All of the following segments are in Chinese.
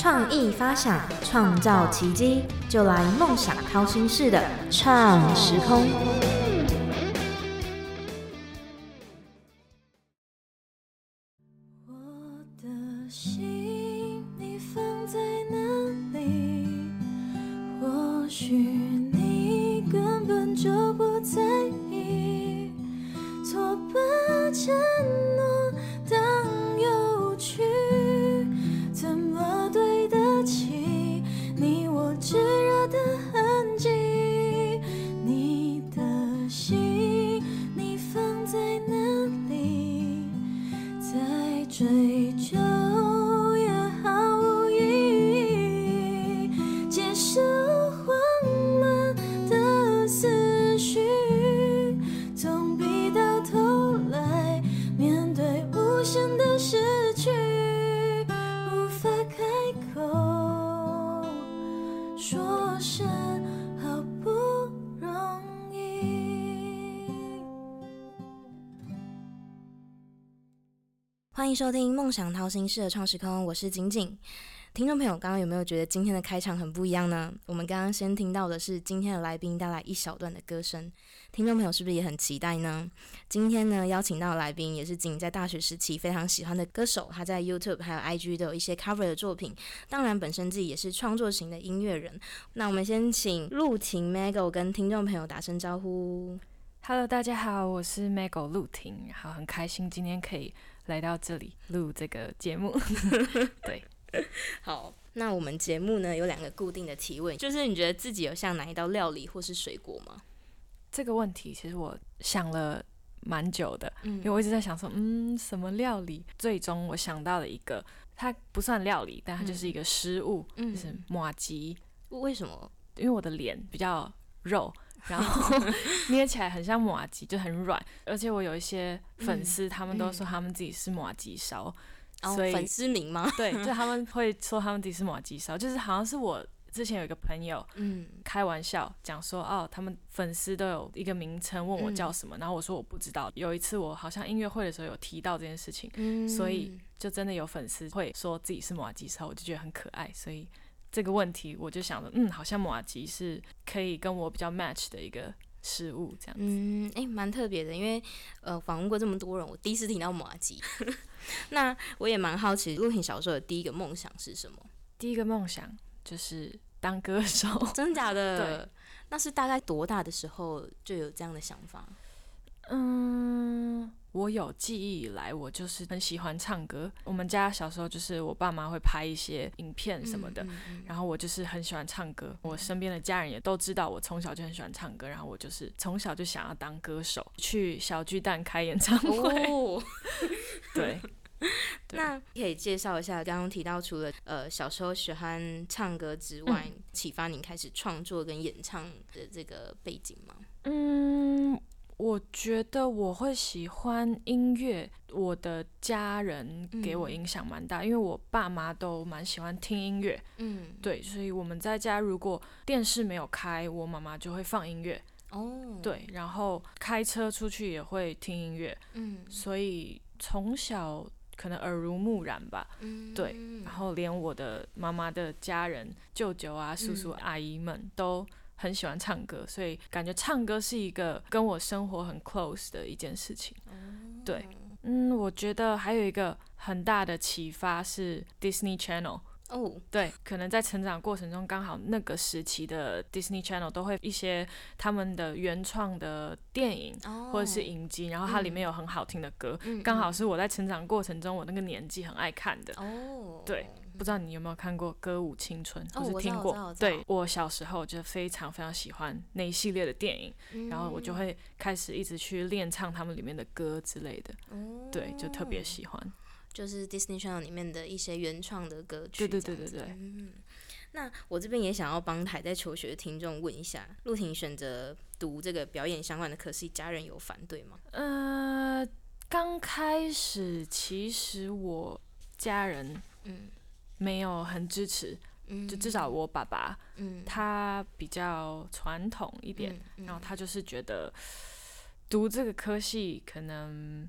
创意发想，创造奇迹，就来梦想掏心式的创时空。迎收听《梦想掏心式的创时空》，我是景景。听众朋友，刚刚有没有觉得今天的开场很不一样呢？我们刚刚先听到的是今天的来宾带来一小段的歌声，听众朋友是不是也很期待呢？今天呢，邀请到的来宾也是景在大学时期非常喜欢的歌手，他在 YouTube 还有 IG 都有一些 cover 的作品，当然本身自己也是创作型的音乐人。那我们先请陆婷 Mago 跟听众朋友打声招呼。Hello，大家好，我是 Mago 陆婷，好很开心今天可以来到这里录这个节目。对，好，那我们节目呢有两个固定的提问，就是你觉得自己有像哪一道料理或是水果吗？这个问题其实我想了蛮久的，嗯因为我一直在想说，嗯，什么料理？最终我想到了一个，它不算料理，但它就是一个食物，嗯就是马吉。为什么？因为我的脸比较肉，然后 捏起来很像马吉，就很软。而且我有一些粉丝，他们都说他们自己是马吉烧，哦，所以粉丝名吗？对，就他们会说他们自己是马吉烧，就是好像是我之前有一个朋友嗯开玩笑讲说，哦，他们粉丝都有一个名称，问我嗯叫什么，然后我说我不知道。有一次我好像音乐会的时候有提到这件事情，嗯所以就真的有粉丝会说自己是马吉烧，我就觉得很可爱，所以这个问题我就想着，嗯，好像马吉是可以跟我比较 match 的一个食物，这样子。嗯，哎、蛮特别的，因为呃，访问过这么多人，我第一次听到马吉。那我也蛮好奇，陆婷小时候的第一个梦想是什么？第一个梦想就是当歌手，真的假的？对，那是大概多大的时候就有这样的想法？嗯，我有记忆以来，我就是很喜欢唱歌。我们家小时候就是我爸妈会拍一些影片什么的，嗯嗯然后我就是很喜欢唱歌。我身边的家人也都知道我从小就很喜欢唱歌，然后我就是从小就想要当歌手，去小巨蛋开演唱会。哦，对，那可以介绍一下刚刚提到，除了呃小时候喜欢唱歌之外，嗯启发您开始创作跟演唱的这个背景吗？嗯，我觉得我会喜欢音乐，我的家人给我嗯影响蛮大，因为我爸妈都蛮喜欢听音乐。嗯，对，所以我们在家如果电视没有开，我妈妈就会放音乐。哦，，对，然后开车出去也会听音乐，嗯所以从小可能耳濡目染吧。嗯，对然后连我的妈妈的家人、舅舅啊、叔叔、嗯阿姨们都很喜欢唱歌，所以感觉唱歌是一个跟我生活很 close 的一件事情。对，嗯，我觉得还有一个很大的启发是 Disney Channel。哦，对，可能在成长过程中，刚好那个时期的 Disney Channel 都会一些他们的原创的电影哦。或者是影集，然后它里面有很好听的歌，嗯。刚好是我在成长过程中我那个年纪很爱看的。哦，对，不知道你有没有看过《歌舞青春》，哦我是听过？对我小时候就非常非常喜欢那一系列的电影，嗯然后我就会开始一直去练唱他们里面的歌之类的，哦对，就特别喜欢。就是 Disney Channel 里面的一些原创的歌曲。对对对对对嗯，那我这边也想要帮还在求学的听众问一下，陆婷选择读这个表演相关的科系，家人有反对吗？呃，刚开始其实我家人嗯没有很支持，嗯，就至少我爸爸嗯。他比较传统一点，嗯然后他就是觉得读这个科系可能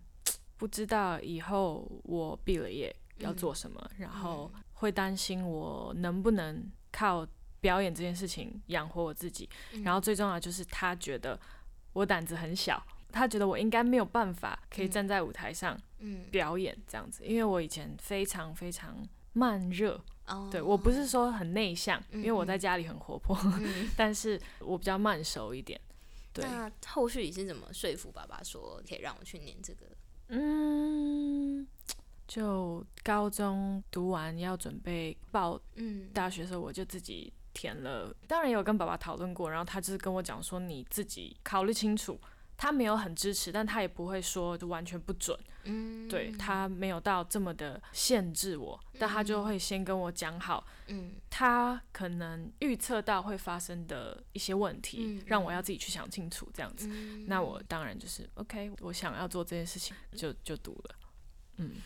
不知道以后我毕了业要做什么，然后会担心我能不能靠表演这件事情养活我自己。然后最重要就是他觉得我胆子很小，他觉得我应该没有办法可以站在舞台上嗯，表演这样子，因为我以前非常非常慢热。哦，对我不是说很内向，嗯因为我在家里很活泼，嗯，但是我比较慢熟一点。对，那后续你是怎么说服爸爸说可以让我去念这个？嗯，就高中读完要准备报嗯，大学的时候，我就自己填了。当然也有跟爸爸讨论过，然后他就是跟我讲说，你自己考虑清楚。他没有很支持，但他也不会说就完全不准。嗯，对他没有到这么的限制我，但他就会先跟我讲好，嗯。他可能预测到会发生的一些问题，嗯让我要自己去想清楚这样子。嗯，那我当然就是 OK，我想要做这件事情，就就读了。嗯，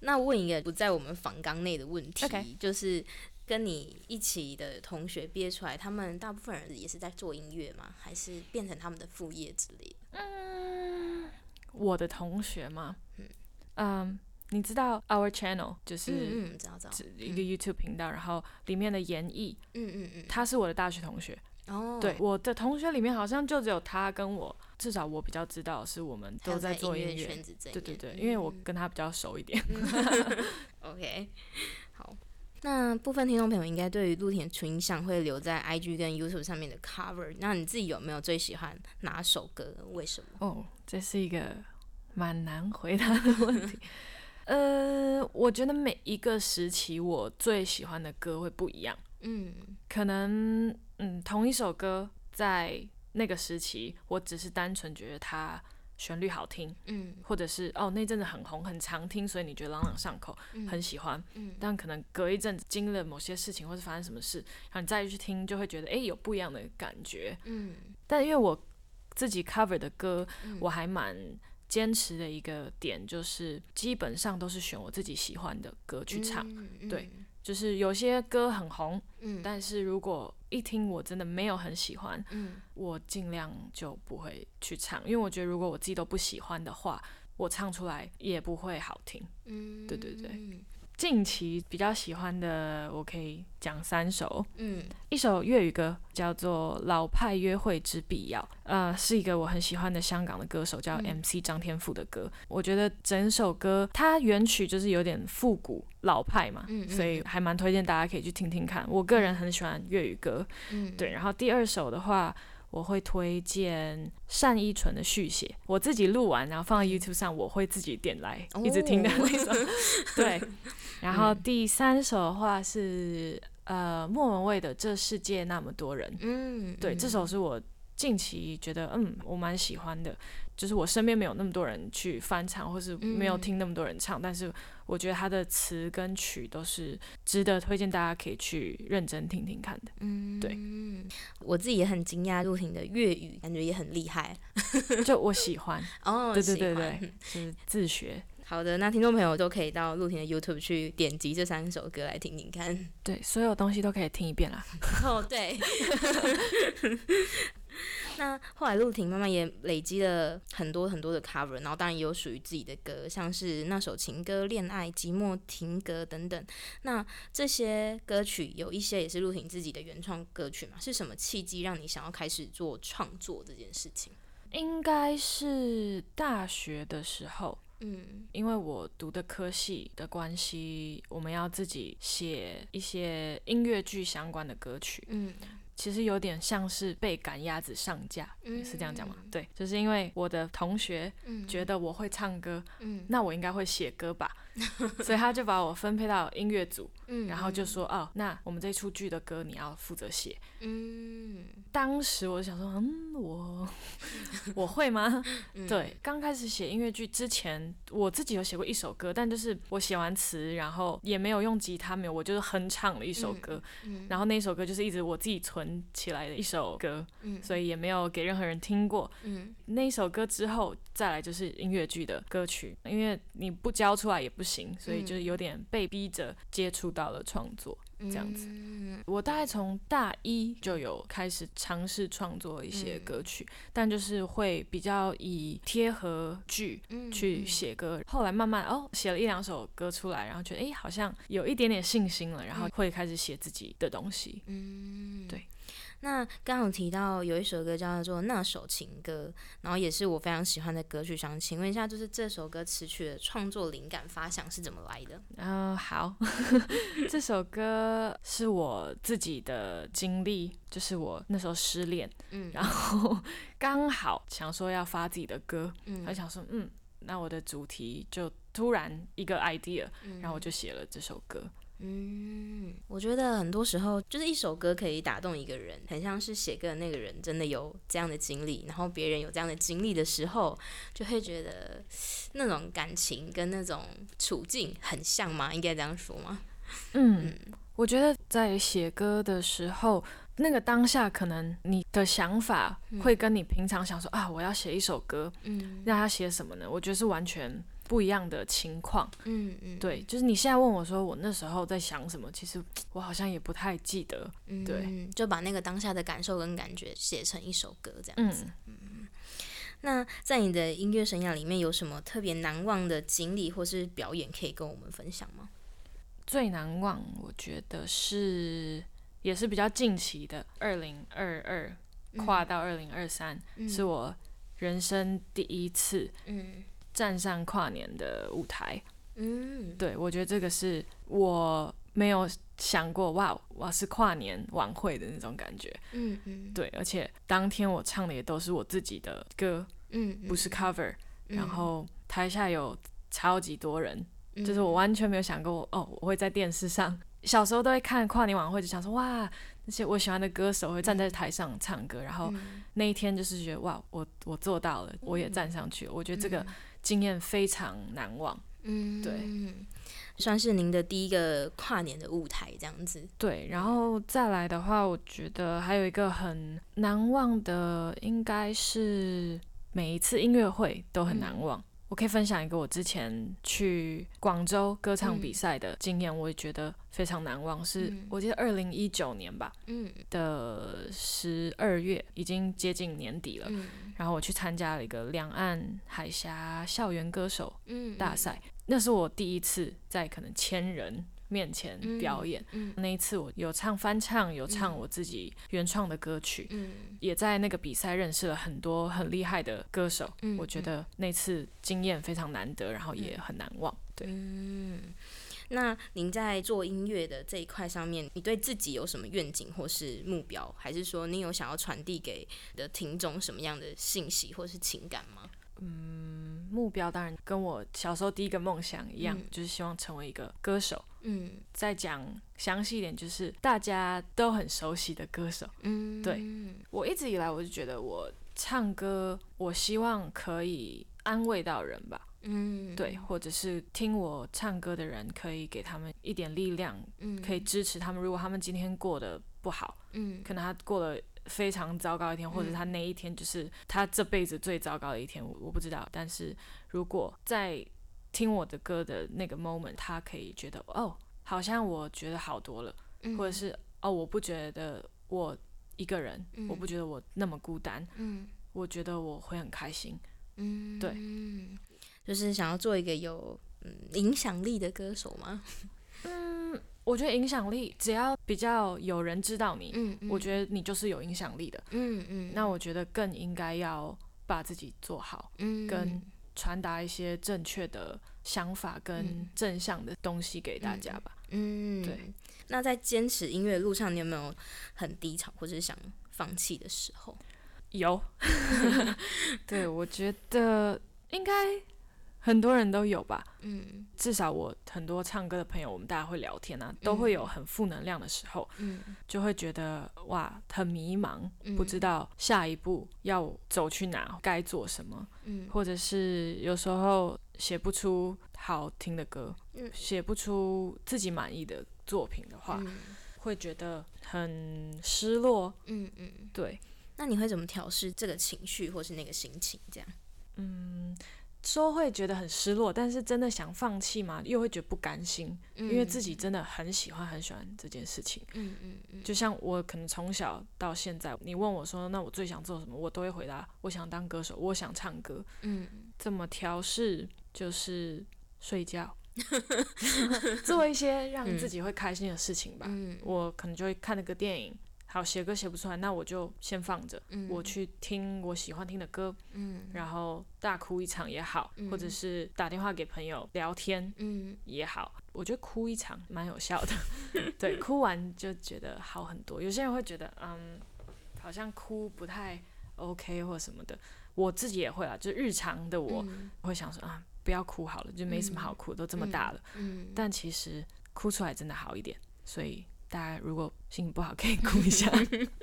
那问一个不在我们访纲内的问题 OK 就是跟你一起的同学毕业出来，他们大部分人也是在做音乐吗？还是变成他们的副业之类的？我的同学吗，嗯嗯，你知道 Our Channel 就是嗯嗯，知道知道，一个 YouTube 频道，然后里面的演艺，嗯嗯嗯，他是我的大学同学。哦，对，我的同学里面好像就只有他跟我，至少我比较知道是我们都在做音音乐。圈子对对对，因为我嗯跟他比较熟一点。OK，好。那部分听众朋友应该对于陆田纯印象会留在 IG 跟 YouTube 上面的 cover，那你自己有没有最喜欢哪首歌？为什么？哦，这是一个蛮难回答的问题。呃，我觉得每一个时期我最喜欢的歌会不一样，嗯可能嗯同一首歌在那个时期，我只是单纯觉得它旋律好听，嗯或者是哦那阵子很红很常听，所以你觉得朗朗上口，嗯很喜欢。嗯但可能隔一阵子经历了某些事情，或是发生什么事，然后你再去听，就会觉得诶有不一样的感觉。嗯但因为我自己 cover 的歌，嗯我还蛮坚持的一个点，就是基本上都是选我自己喜欢的歌去唱。嗯对，就是有些歌很红，嗯。但是如果一听我真的没有很喜欢，嗯。我尽量就不会去唱，因为我觉得如果我自己都不喜欢的话，我唱出来也不会好听。嗯，对对对。嗯近期比较喜欢的，我可以讲三首。嗯一首粤语歌叫做《老派约会之必要》，呃，是一个我很喜欢的香港的歌手叫嗯 MC 张天赋的歌。我觉得整首歌它原曲就是有点复古老派嘛，嗯嗯所以还蛮推荐大家可以去听听看。我个人很喜欢粤语歌，嗯，对。然后第二首的话。我会推荐单依纯的《续写》，我自己录完，然后放在 YouTube 上，我会自己点来一直听的哦那首。对，然后第三首的话是呃莫文蔚的《这世界那么多人》，嗯，对，这首是我近期觉得嗯我蛮喜欢的，就是我身边没有那么多人去翻唱，或是没有嗯听那么多人唱，但是我觉得他的词跟曲都是值得推荐大家可以去认真听听看的。嗯，对，我自己也很惊讶，陆婷的粤语感觉也很厉害 就我喜欢，哦，对对对对，就是自学。好的，那听众朋友都可以到陆婷的 YouTube 去点击这三首歌来听听看。对，所有东西都可以听一遍啦。哦，对。那后来陆婷慢慢也累积了很多很多的 cover，然后当然也有属于自己的歌，像是那首情歌《恋爱》《寂寞停格》等等。那这些歌曲有一些也是陆婷自己的原创歌曲嘛？是什么契机让你想要开始做创作这件事情？应该是大学的时候，嗯因为我读的科系的关系，我们要自己写一些音乐剧相关的歌曲。嗯其实有点像是被赶鸭子上架，嗯是这样讲吗？对，就是因为我的同学嗯。觉得我会唱歌，嗯。那我应该会写歌吧，所以他就把我分配到音乐组，嗯然后就说哦，那我们这出剧的歌你要负责写。嗯。当时我就想说，嗯，我 我会吗？嗯。对，刚开始写音乐剧之前，我自己有写过一首歌，但就是我写完词，然后也没有用吉他，没有，我就是哼唱了一首歌，嗯然后那首歌就是一直我自己存起来的一首歌，嗯所以也没有给任何人听过。嗯。那一首歌之后，再来就是音乐剧的歌曲，因为你不交出来也不行，所以就是有点被逼着接触到了创作。这样子。嗯我大概从大一就有开始尝试创作一些嗯歌曲，但就是会比较以贴合剧嗯去写歌。后来慢慢哦，写了一两首歌出来，然后觉得诶好像有一点点信心了，然后会开始写自己的东西。嗯，对。那刚刚有提到有一首歌叫做《那首情歌》，然后也是我非常喜欢的歌曲，想请问一下，就是这首歌词曲的创作灵感发想是怎么来的？嗯、好，这首歌是我自己的经历，就是我那时候失恋，嗯然后 刚好想说要发自己的歌，嗯我想说，嗯，那我的主题就突然一个 idea，嗯然后我就写了这首歌。嗯，我觉得很多时候就是一首歌可以打动一个人，很像是写歌的那个人真的有这样的经历，然后别人有这样的经历的时候，就会觉得那种感情跟那种处境很像吗？应该这样说吗？嗯，我觉得在写歌的时候，那个当下可能你的想法会跟你平常想说、啊，我要写一首歌，嗯那要写什么呢？我觉得是完全不一样的情况。嗯嗯，对，就是你现在问我说我那时候在想什么，其实我好像也不太记得。嗯，对，就把那个当下的感受跟感觉写成一首歌这样子。嗯，那在你的音乐生涯里面，有什么特别难忘的经历或是表演可以跟我们分享吗？最难忘，我觉得是也是比较近期的，二零二二跨到二零二三，是我人生第一次嗯站上跨年的舞台。嗯对我觉得这个是我没有想过，哇，我是跨年晚会的那种感觉。嗯嗯对，而且当天我唱的也都是我自己的歌，嗯，不是 cover。然后台下有超级多人，嗯就是我完全没有想过，哦，我会在电视上。小时候都会看跨年晚会，就想说哇，那些我喜欢的歌手会站在台上唱歌，然后嗯那一天就是觉得哇，我我做到了，我也站上去了。我觉得这个经验非常难忘。嗯对，算是您的第一个跨年的舞台这样子。对，然后再来的话，我觉得还有一个很难忘的，应该是每一次音乐会都很难忘。我可以分享一个我之前去广州歌唱比赛的经验，我也觉得非常难忘。是嗯。我记得二零一九年吧嗯。的十二月，已经接近年底了。嗯。然后我去参加了一个两岸海峡校园歌手嗯。大赛，那是我第一次在可能千人面前表演。嗯那一次我有唱翻唱，有唱我自己原创的歌曲，嗯也在那个比赛认识了很多很厉害的歌手。嗯我觉得那次经验非常难得，然后也很难忘。对，嗯。那您在做音乐的这一块上面，你对自己有什么愿景或是目标，还是说你有想要传递给的听众什么样的信息或是情感吗？目标当然跟我小时候第一个梦想一样，嗯就是希望成为一个歌手。嗯再讲详细一点，就是大家都很熟悉的歌手。嗯，对我一直以来我就觉得我唱歌，我希望可以安慰到人吧。嗯对，或者是听我唱歌的人，可以给他们一点力量，嗯可以支持他们。如果他们今天过得不好，嗯可能他过了非常糟糕一天，或者他那一天就是他这辈子最糟糕的一天，我我不知道。但是如果在听我的歌的那个 moment，他可以觉得哦，好像我觉得好多了，嗯或者是哦，我不觉得我一个人，我不觉得我那么孤单，嗯我觉得我会很开心。嗯对，就是想要做一个有嗯影响力的歌手吗？我觉得影响力只要比较有人知道你，嗯我觉得你就是有影响力的。嗯嗯那我觉得更应该要把自己做好，嗯跟传达一些正确的想法跟正向的东西给大家吧。嗯对。那在坚持音乐路上，你有没有很低潮或者是想放弃的时候？有，对我觉得应该很多人都有吧。嗯至少我很多唱歌的朋友，我们大家会聊天啊，都会有很负能量的时候，嗯就会觉得哇很迷茫，嗯不知道下一步要走去哪，该做什么，嗯或者是有时候写不出好听的歌，嗯写不出自己满意的作品的话，嗯会觉得很失落。嗯嗯。对，那你会怎么调试这个情绪或是那个心情？这样？说会觉得很失落，但是真的想放弃嘛，又会觉得不甘心，因因为自己真的很喜欢很喜欢这件事情。嗯嗯嗯，就像我可能从小到现在，你问我说，那我最想做什么，我都会回答，我想当歌手，我想唱歌。嗯怎么调试？就是睡觉，做一些让自己会开心的事情吧。嗯，我可能就会看那个电影，好写歌写不出来，那我就先放着，嗯我去听我喜欢听的歌，嗯然后大哭一场也好，嗯或者是打电话给朋友聊天嗯也好，我觉得哭一场蛮有效的。对，哭完就觉得好很多。有些人会觉得，嗯，好像哭不太 OK 或什么的，我自己也会啊，就日常的我嗯会想说啊，不要哭好了，就没什么好哭，都这么大了。嗯，但其实哭出来真的好一点，所以大家如果心情不好可以哭一下，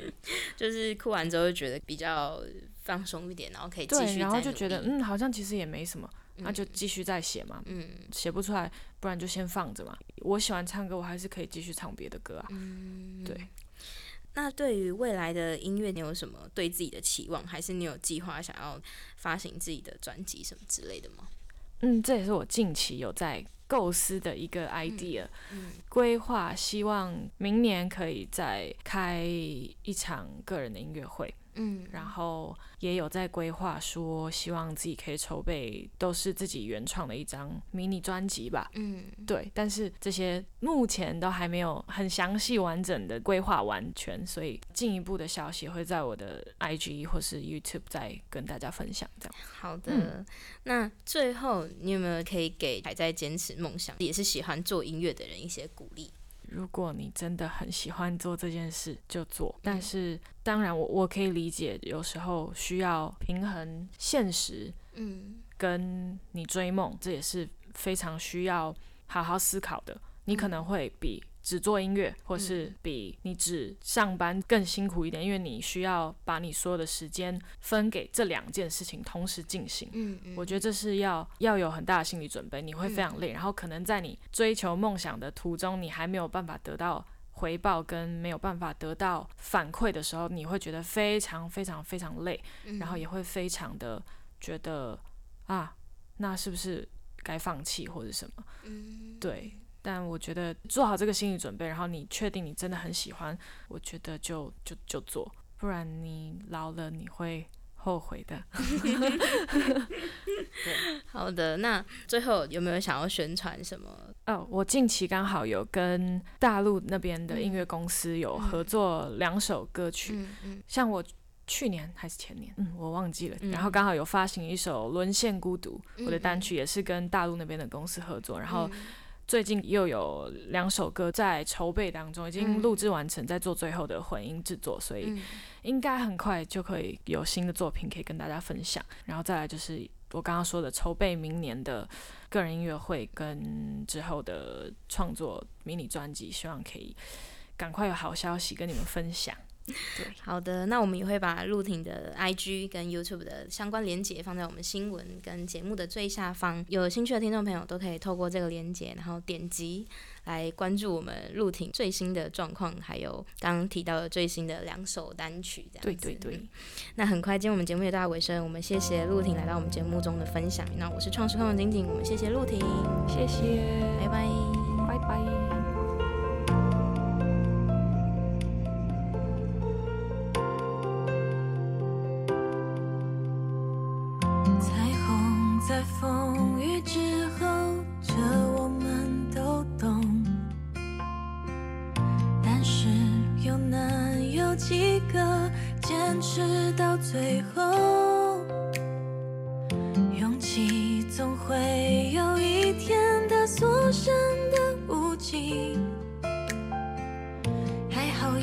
就是哭完之后就觉得比较放松一点，然后可以继对，续然后就觉得嗯，好像其实也没什么，那就嗯继续再写嘛，嗯写不出来，不然就先放着嘛。我喜欢唱歌，我还是可以继续唱别的歌啊。嗯，对。那对于未来的音乐，你有什么对自己的期望？还是你有计划想要发行自己的专辑什么之类的吗？嗯，这也是我近期有在构思的一个 idea，嗯。规划希望明年可以再开一场个人的音乐会，嗯，然后也有在规划说，希望自己可以筹备都是自己原创的一张迷你专辑吧。嗯对，但是这些目前都还没有很详细完整的规划完全，所以进一步的消息会在我的 IG 或是 YouTube 再跟大家分享。这样，好的。嗯那最后你有没有可以给还在坚持梦想，也是喜欢做音乐的人一些鼓励？如果你真的很喜欢做这件事，就做。但嗯是，当然我我可以理解，有时候需要平衡现实嗯跟你追梦，这也是非常需要好好思考的。你可能会比只做音乐，或是比你只上班更辛苦一点，因为你需要把你所有的时间分给这两件事情同时进行。嗯嗯我觉得这是要要有很大的心理准备，你会非常累，然后可能在你追求梦想的途中，你还没有办法得到回报，跟没有办法得到反馈的时候，你会觉得非常非常非常累，嗯然后也会非常的觉得啊，那是不是该放弃或者什么？嗯对。但我觉得做好这个心理准备，然后你确定你真的很喜欢，我觉得就就就做，不然你老了你会后悔的。好的。那最后有没有想要宣传什么？哦，我近期刚好有跟大陆那边的音乐公司有合作两首歌曲，嗯嗯像我去年还是前年，嗯，我忘记了。嗯然后刚好有发行一首《沦陷孤独》，我的嗯单曲也是跟大陆那边的公司合作，然后嗯最近又有两首歌在筹备当中，已经嗯录制完成，在做最后的混音制作，所以嗯应该很快就可以有新的作品可以跟大家分享。然后再来就是我刚刚说的筹备明年的个人音乐会跟之后的创作迷你专辑，希望可以赶快有好消息跟你们分享。对，好的，那我们也会把陆婷的 IG 跟 YouTube 的相关连接放在我们新闻跟节目的最下方，有兴趣的听众朋友都可以透过这个连接，然后点击来关注我们陆婷最新的状况，还有刚刚提到的最新的两首单曲，这样子。对对对嗯那很快，今天我们节目也到尾声，我们谢谢陆婷来到我们节目中的分享。那我是创世控的晶晶，我们谢谢陆婷，谢谢。拜拜。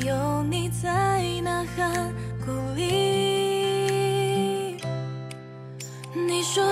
有你在呐喊鼓励。你说